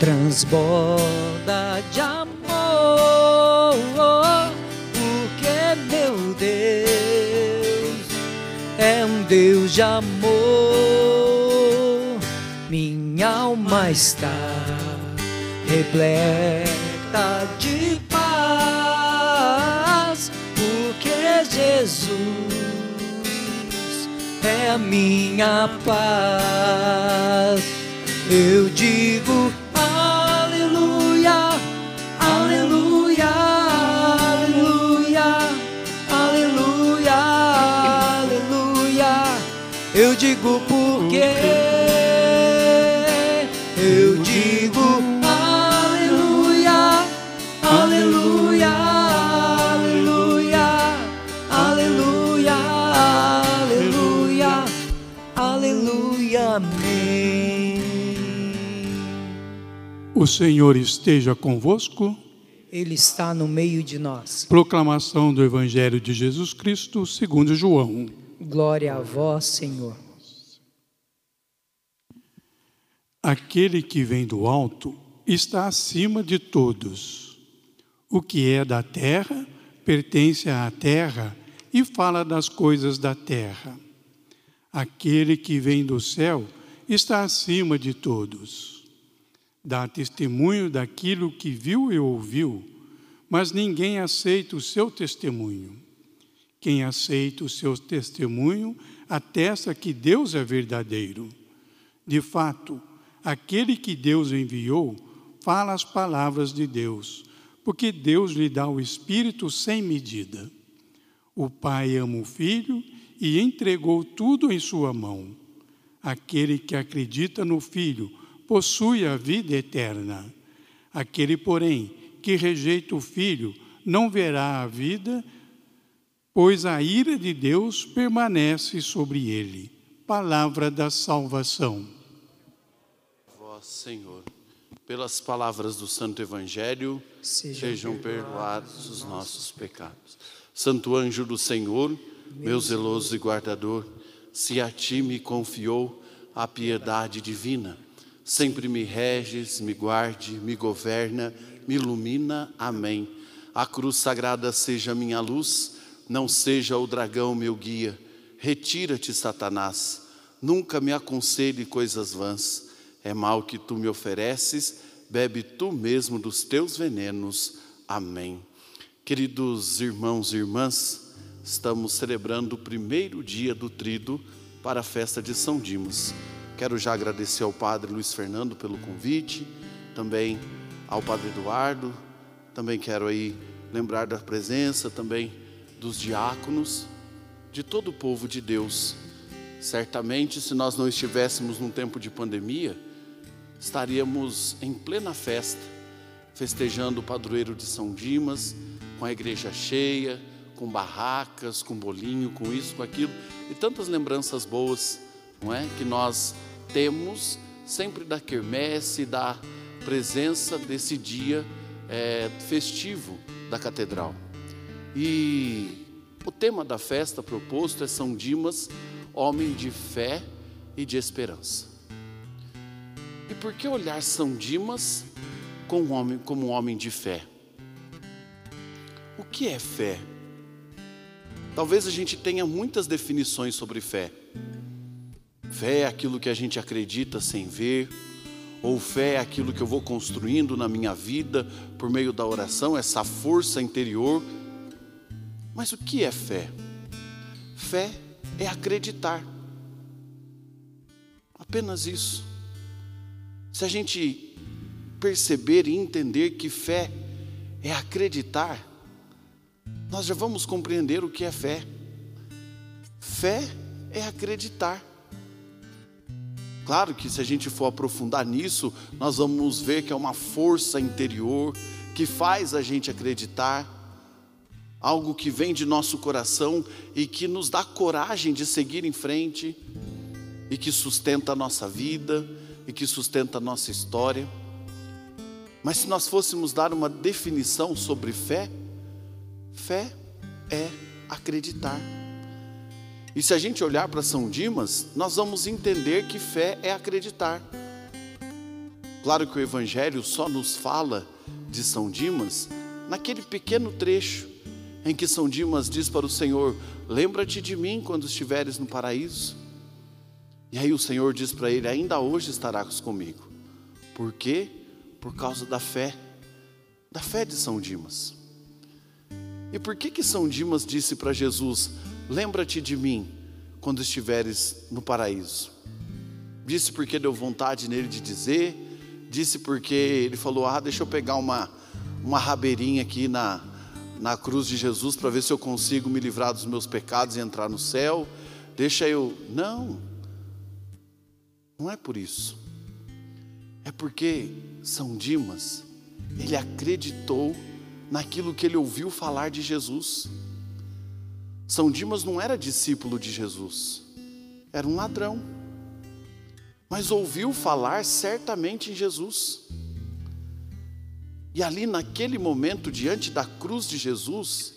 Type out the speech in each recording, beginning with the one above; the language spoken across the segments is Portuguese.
transborda de amor, porque meu Deus é um Deus de amor. Minha alma está repleta de paz, porque Jesus é a minha paz. Eu digo Eu digo porque eu digo aleluia, aleluia, aleluia, aleluia, aleluia, aleluia, amém. O Senhor esteja convosco. Ele está no meio de nós. Proclamação do Evangelho de Jesus Cristo, segundo João. Glória a vós, Senhor. Aquele que vem do alto está acima de todos. O que é da terra pertence à terra e fala das coisas da terra. Aquele que vem do céu está acima de todos. Dá testemunho daquilo que viu e ouviu, mas ninguém aceita o seu testemunho. Quem aceita o seu testemunho atesta que Deus é verdadeiro. De fato, aquele que Deus enviou fala as palavras de Deus, porque Deus lhe dá o Espírito sem medida. O Pai ama o Filho e entregou tudo em sua mão. Aquele que acredita no Filho possui a vida eterna. Aquele, porém, que rejeita o Filho não verá a vida, pois a ira de Deus permanece sobre ele. Palavra da salvação. Vós, Senhor, pelas palavras do Santo Evangelho, Sejam sejam perdoados os nossos pecados. Santo anjo do Senhor, meu zeloso e guardador, se a ti me confiou a piedade divina, sempre me reges, me guarde, me governa, me ilumina. Amém. A cruz sagrada seja minha luz, não seja o dragão meu guia. Retira-te, Satanás, nunca me aconselhe coisas vãs. É mal que tu me ofereces, bebe tu mesmo dos teus venenos. Amém. Queridos irmãos e irmãs, estamos celebrando o primeiro dia do trido para a festa de São Dimas. Quero já agradecer ao Padre Luiz Fernando pelo convite, também ao Padre Eduardo, também quero aí lembrar da presença também dos diáconos, de todo o povo de Deus. Certamente, se nós não estivéssemos num tempo de pandemia, estaríamos em plena festa, festejando o padroeiro de São Dimas, com a igreja cheia, com barracas, com bolinho, com isso, com aquilo, e tantas lembranças boas, não é? Que nós temos sempre da quermesse, da presença desse dia é, festivo da catedral. E o tema da festa proposto é São Dimas, homem de fé e de esperança. E por que olhar São Dimas como um homem, como um homem de fé? O que é fé? Talvez a gente tenha muitas definições sobre fé. Fé é aquilo que a gente acredita sem ver, ou fé é aquilo que eu vou construindo na minha vida por meio da oração, essa força interior. Mas o que é fé? Fé é acreditar. Apenas isso. Se a gente perceber e entender que fé é acreditar, nós já vamos compreender o que é fé. Fé é acreditar. Claro que se a gente for aprofundar nisso, nós vamos ver que é uma força interior que faz a gente acreditar, algo que vem de nosso coração e que nos dá coragem de seguir em frente e que sustenta a nossa vida e que sustenta a nossa história. Mas se nós fôssemos dar uma definição sobre fé, fé é acreditar. E se a gente olhar para São Dimas, nós vamos entender que fé é acreditar. Claro que o Evangelho só nos fala de São Dimas naquele pequeno trecho em que São Dimas diz para o Senhor: Lembra-te de mim quando estiveres no paraíso. E aí o Senhor diz para ele: Ainda hoje estarás comigo. Por quê? Por causa da fé, da fé de São Dimas. E por que que São Dimas disse para Jesus: Lembra-te de mim quando estiveres no paraíso? Disse porque deu vontade nele de dizer, disse porque ele falou: Ah, deixa eu pegar uma, uma rabeirinha aqui na, na cruz de Jesus para ver se eu consigo me livrar dos meus pecados e entrar no céu. Deixa eu. Não, não é por isso. É porque São Dimas, ele acreditou naquilo que ele ouviu falar de Jesus. São Dimas não era discípulo de Jesus, era um ladrão, mas ouviu falar certamente em Jesus. E ali naquele momento, diante da cruz de Jesus,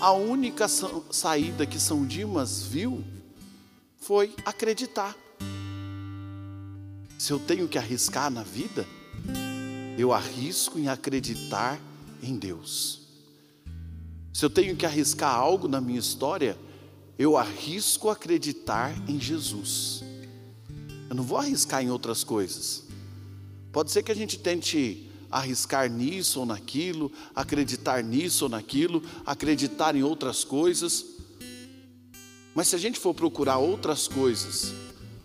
a única saída que São Dimas viu foi acreditar. Se eu tenho que arriscar na vida, eu arrisco em acreditar em Deus. Se eu tenho que arriscar algo na minha história, eu arrisco acreditar em Jesus. Eu não vou arriscar em outras coisas. Pode ser que a gente tente arriscar nisso ou naquilo, acreditar nisso ou naquilo, acreditar em outras coisas. Mas se a gente for procurar outras coisas,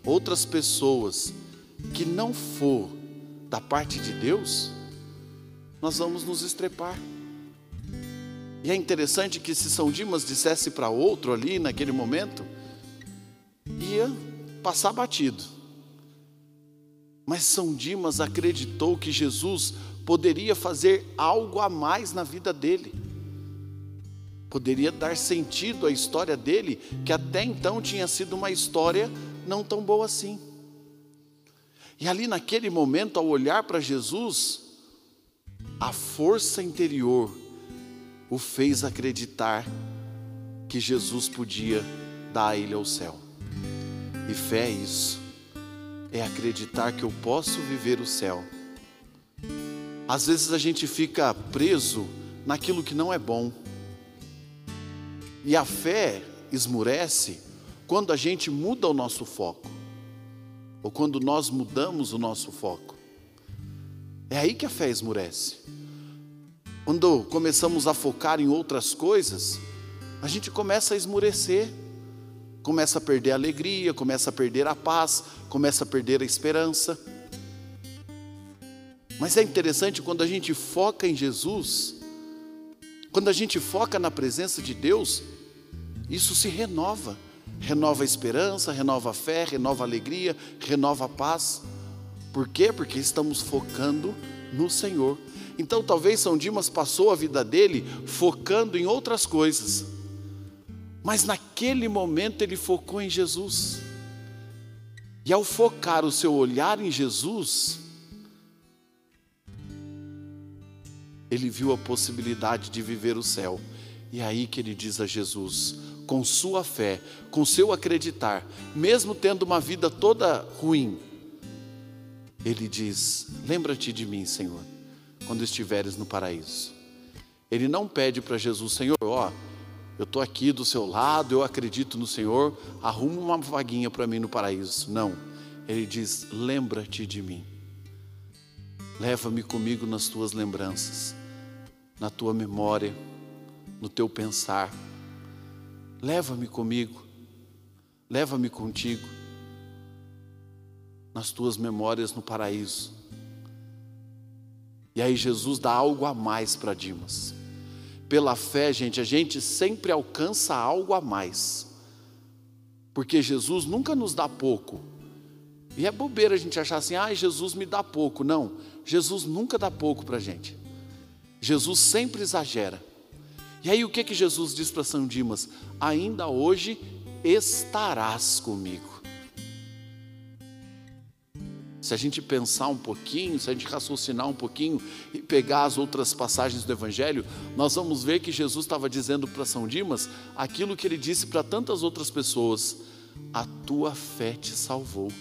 outras pessoas, que não for da parte de Deus, nós vamos nos estrepar. E é interessante que se São Dimas dissesse para outro ali naquele momento, ia passar batido. Mas São Dimas acreditou que Jesus poderia fazer algo a mais na vida dele. Poderia dar sentido à história dele, que até então tinha sido uma história não tão boa assim. E ali naquele momento, ao olhar para Jesus, a força interior o fez acreditar que Jesus podia dar a ele ao céu. E fé é isso, é acreditar que eu posso viver o céu. Às vezes a gente fica preso naquilo que não é bom. E a fé esmurece quando a gente muda o nosso foco ou quando nós mudamos o nosso foco. É aí que a fé esmurece. Quando começamos a focar em outras coisas, a gente começa a esmurecer, começa a perder a alegria, começa a perder a paz, começa a perder a esperança. Mas é interessante quando a gente foca em Jesus, quando a gente foca na presença de Deus, isso se renova renova a esperança, renova a fé, renova a alegria, renova a paz. Por quê? Porque estamos focando no Senhor. Então, talvez São Dimas passou a vida dele focando em outras coisas, mas naquele momento ele focou em Jesus. E ao focar o seu olhar em Jesus, ele viu a possibilidade de viver o céu. E é aí que ele diz a Jesus: com sua fé, com seu acreditar, mesmo tendo uma vida toda ruim, ele diz: Lembra-te de mim, Senhor, quando estiveres no paraíso. Ele não pede para Jesus, Senhor, ó, eu estou aqui do seu lado, eu acredito no Senhor, arruma uma vaguinha para mim no paraíso. Não. Ele diz: Lembra-te de mim. Leva-me comigo nas tuas lembranças, na tua memória, no teu pensar Leva-me comigo, leva-me contigo, nas tuas memórias no paraíso. E aí Jesus dá algo a mais para Dimas. Pela fé, gente, a gente sempre alcança algo a mais. Porque Jesus nunca nos dá pouco. E é bobeira a gente achar assim, ah, Jesus me dá pouco. Não, Jesus nunca dá pouco para a gente. Jesus sempre exagera. E aí o que que Jesus diz para São Dimas? Ainda hoje estarás comigo. Se a gente pensar um pouquinho, se a gente raciocinar um pouquinho e pegar as outras passagens do Evangelho, nós vamos ver que Jesus estava dizendo para São Dimas aquilo que ele disse para tantas outras pessoas: a tua fé te salvou.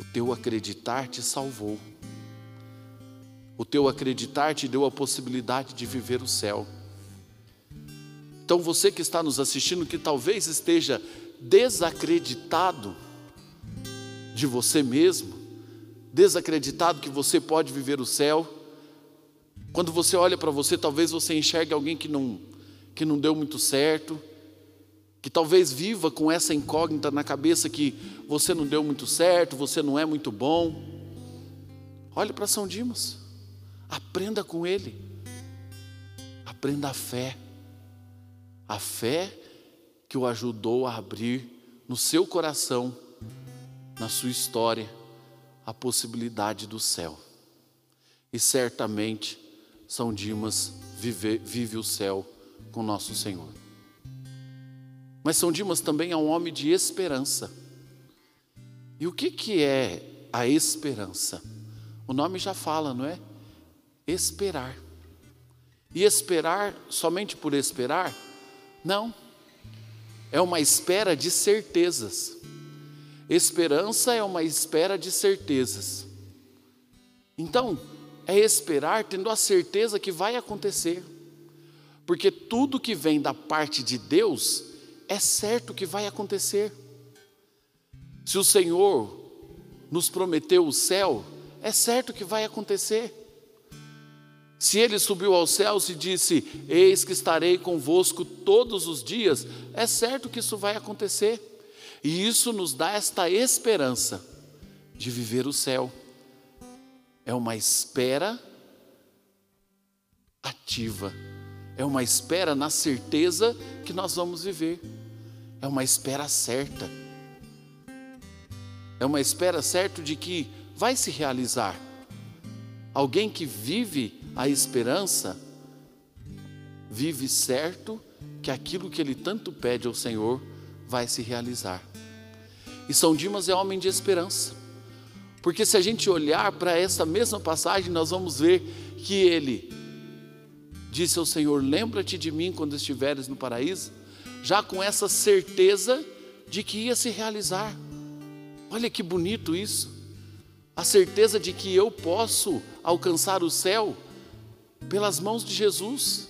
O teu acreditar te salvou. O teu acreditar te deu a possibilidade de viver o céu. Então você que está nos assistindo, que talvez esteja desacreditado de você mesmo, desacreditado que você pode viver o céu, quando você olha para você, talvez você enxergue alguém que não, que não deu muito certo, que talvez viva com essa incógnita na cabeça que você não deu muito certo, você não é muito bom. Olhe para São Dimas, aprenda com ele, aprenda a fé, a fé que o ajudou a abrir no seu coração, na sua história, a possibilidade do céu. E certamente São Dimas vive, vive o céu com nosso Senhor. Mas São Dimas também é um homem de esperança. E o que, que é a esperança? O nome já fala, não é? Esperar. E esperar somente por esperar? Não. É uma espera de certezas. Esperança é uma espera de certezas. Então, é esperar tendo a certeza que vai acontecer. Porque tudo que vem da parte de Deus é certo que vai acontecer. Se o Senhor nos prometeu o céu, é certo que vai acontecer. Se ele subiu aos céus e disse: Eis que estarei convosco todos os dias, é certo que isso vai acontecer. E isso nos dá esta esperança de viver o céu. É uma espera ativa, é uma espera na certeza que nós vamos viver, é uma espera certa, é uma espera certa de que vai se realizar. Alguém que vive a esperança, vive certo que aquilo que ele tanto pede ao Senhor vai se realizar. E São Dimas é homem de esperança. Porque se a gente olhar para essa mesma passagem, nós vamos ver que ele disse ao Senhor: Lembra-te de mim quando estiveres no paraíso, já com essa certeza de que ia se realizar. Olha que bonito isso. A certeza de que eu posso alcançar o céu pelas mãos de Jesus,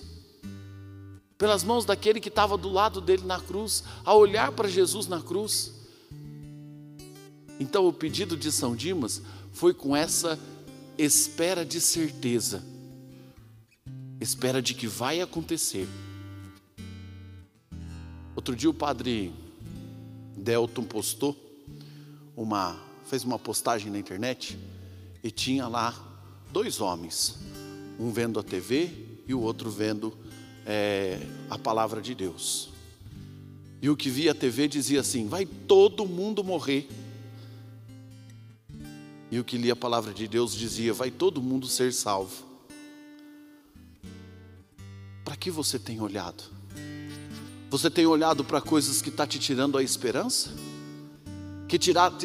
pelas mãos daquele que estava do lado dele na cruz, a olhar para Jesus na cruz. Então o pedido de São Dimas foi com essa espera de certeza, espera de que vai acontecer. Outro dia o padre Delton postou uma, fez uma postagem na internet e tinha lá dois homens, um vendo a TV e o outro vendo é, a palavra de Deus. E o que via a TV dizia assim: vai todo mundo morrer. E o que lia a palavra de Deus dizia: vai todo mundo ser salvo. Para que você tem olhado? Você tem olhado para coisas que está te tirando a esperança? Que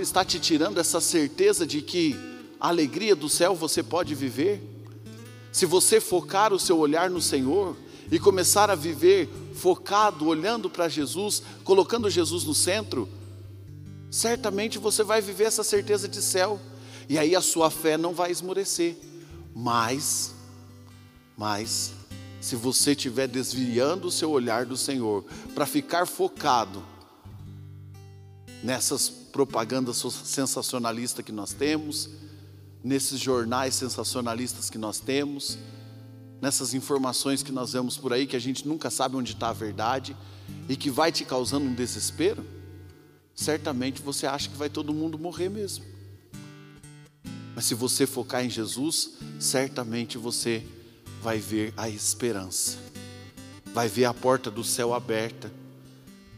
está te tirando essa certeza de que a alegria do céu você pode viver? Se você focar o seu olhar no Senhor e começar a viver focado, olhando para Jesus, colocando Jesus no centro, certamente você vai viver essa certeza de céu e aí a sua fé não vai esmorecer. Mas, mas, se você estiver desviando o seu olhar do Senhor para ficar focado nessas propagandas sensacionalistas que nós temos, nesses jornais sensacionalistas que nós temos, nessas informações que nós vemos por aí que a gente nunca sabe onde está a verdade e que vai te causando um desespero, certamente você acha que vai todo mundo morrer mesmo. Mas se você focar em Jesus, certamente você vai ver a esperança, vai ver a porta do céu aberta,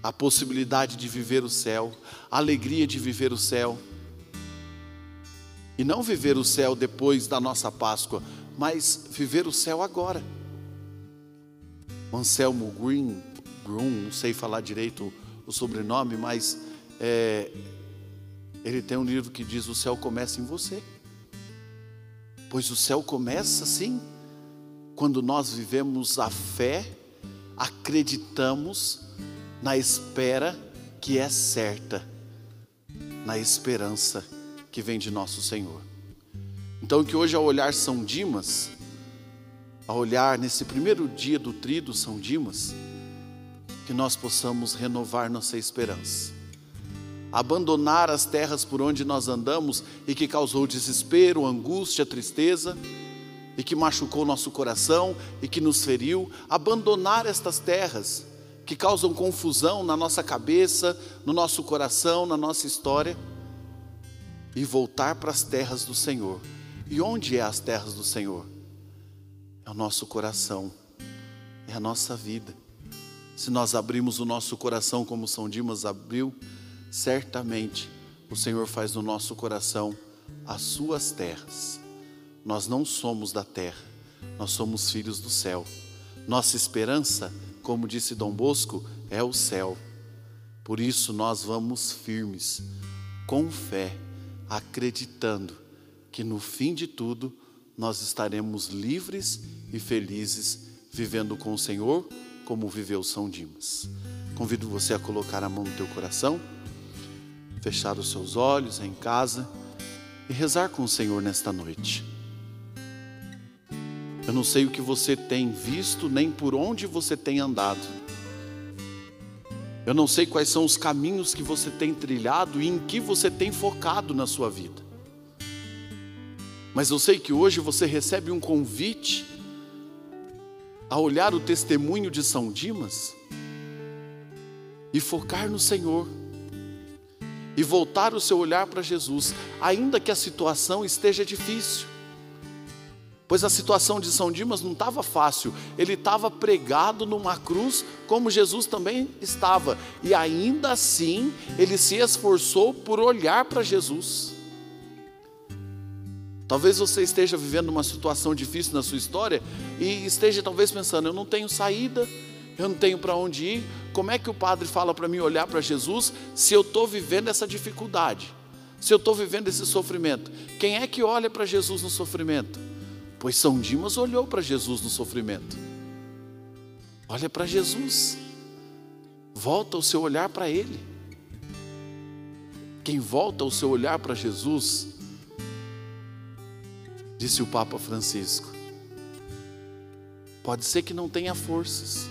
a possibilidade de viver o céu, a alegria de viver o céu. E não viver o céu depois da nossa Páscoa, mas viver o céu agora. O Anselmo Green, Grun, não sei falar direito o sobrenome, mas é, ele tem um livro que diz: O céu começa em você. Pois o céu começa assim, quando nós vivemos a fé, acreditamos na espera que é certa, na esperança que vem de nosso Senhor. Então, que hoje, ao olhar São Dimas, ao olhar nesse primeiro dia do trido São Dimas, que nós possamos renovar nossa esperança, abandonar as terras por onde nós andamos e que causou desespero, angústia, tristeza, e que machucou nosso coração e que nos feriu, abandonar estas terras que causam confusão na nossa cabeça, no nosso coração, na nossa história e voltar para as terras do Senhor. E onde é as terras do Senhor? É o nosso coração, é a nossa vida. Se nós abrimos o nosso coração como São Dimas abriu, certamente o Senhor faz no nosso coração as suas terras. Nós não somos da terra, nós somos filhos do céu. Nossa esperança como disse Dom Bosco, é o céu. Por isso nós vamos firmes, com fé, acreditando que no fim de tudo nós estaremos livres e felizes, vivendo com o Senhor como viveu São Dimas. Convido você a colocar a mão no teu coração, fechar os seus olhos em casa e rezar com o Senhor nesta noite. Eu não sei o que você tem visto, nem por onde você tem andado. Eu não sei quais são os caminhos que você tem trilhado e em que você tem focado na sua vida. Mas eu sei que hoje você recebe um convite a olhar o testemunho de São Dimas e focar no Senhor e voltar o seu olhar para Jesus, ainda que a situação esteja difícil. Pois a situação de São Dimas não estava fácil, ele estava pregado numa cruz, como Jesus também estava, e ainda assim ele se esforçou por olhar para Jesus. Talvez você esteja vivendo uma situação difícil na sua história e esteja talvez pensando: eu não tenho saída, eu não tenho para onde ir. Como é que o padre fala para mim olhar para Jesus se eu estou vivendo essa dificuldade? Se eu estou vivendo esse sofrimento? Quem é que olha para Jesus no sofrimento? Pois São Dimas olhou para Jesus no sofrimento. Olha para Jesus. Volta o seu olhar para Ele. Quem volta o seu olhar para Jesus, disse o Papa Francisco, pode ser que não tenha forças,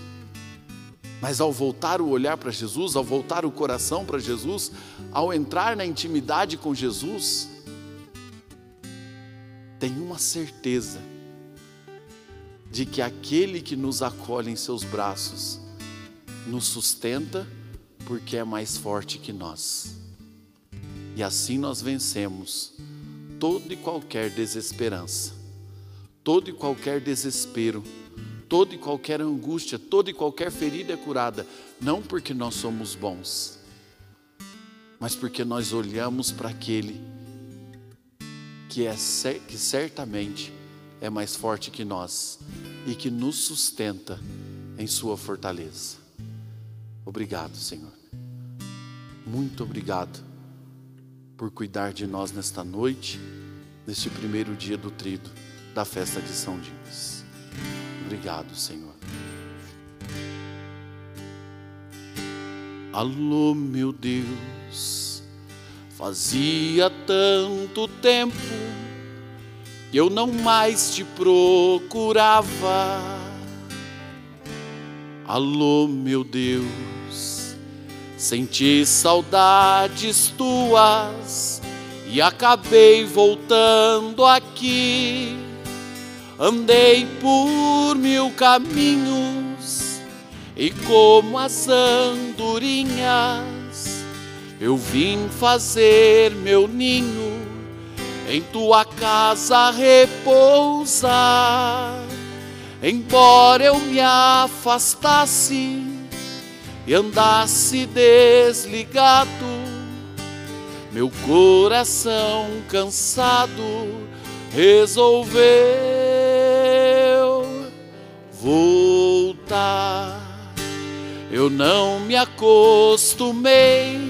mas ao voltar o olhar para Jesus, ao voltar o coração para Jesus, ao entrar na intimidade com Jesus, tem uma certeza de que aquele que nos acolhe em seus braços nos sustenta porque é mais forte que nós. E assim nós vencemos todo e qualquer desesperança, todo e qualquer desespero, toda e qualquer angústia, toda e qualquer ferida é curada, não porque nós somos bons, mas porque nós olhamos para aquele que, é, que certamente é mais forte que nós e que nos sustenta em Sua fortaleza. Obrigado, Senhor. Muito obrigado por cuidar de nós nesta noite, neste primeiro dia do trido da festa de São Dimas. Obrigado, Senhor. Alô, meu Deus. Fazia tanto tempo que eu não mais te procurava. Alô, meu Deus, senti saudades tuas e acabei voltando aqui. Andei por mil caminhos e como as andorinhas eu vim fazer meu ninho em tua casa repousar. Embora eu me afastasse e andasse desligado, meu coração cansado resolveu voltar. Eu não me acostumei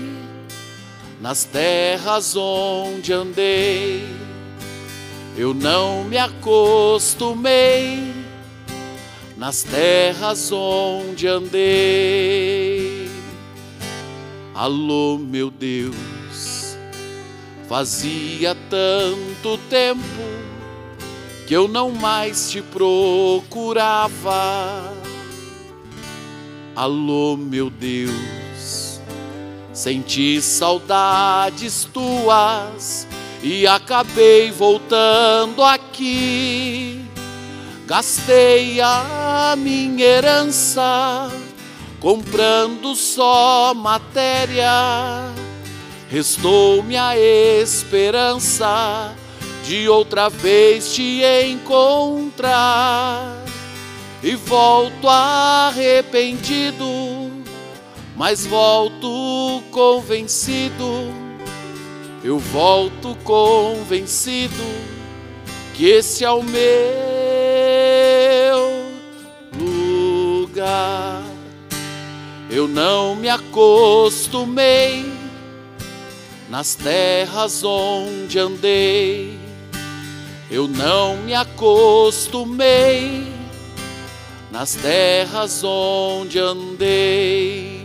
nas terras onde andei, eu não me acostumei, nas terras onde andei. Alô, meu Deus, Fazia tanto tempo que eu não mais te procurava. Alô, meu Deus, senti saudades tuas e acabei voltando aqui. Gastei a minha herança comprando só matéria. Restou-me a esperança de outra vez te encontrar. E volto arrependido, mas volto convencido. Eu volto convencido que esse é o meu lugar. Eu não me acostumei nas terras onde andei. Eu não me acostumei nas terras onde andei.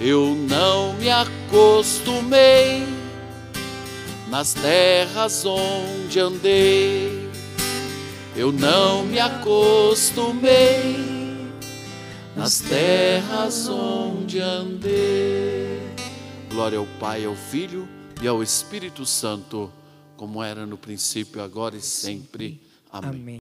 Eu não me acostumei nas terras onde andei. Eu não me acostumei nas terras onde andei. Glória ao Pai, ao Filho e ao Espírito Santo, como era no princípio, agora e sempre. Amém. Amém.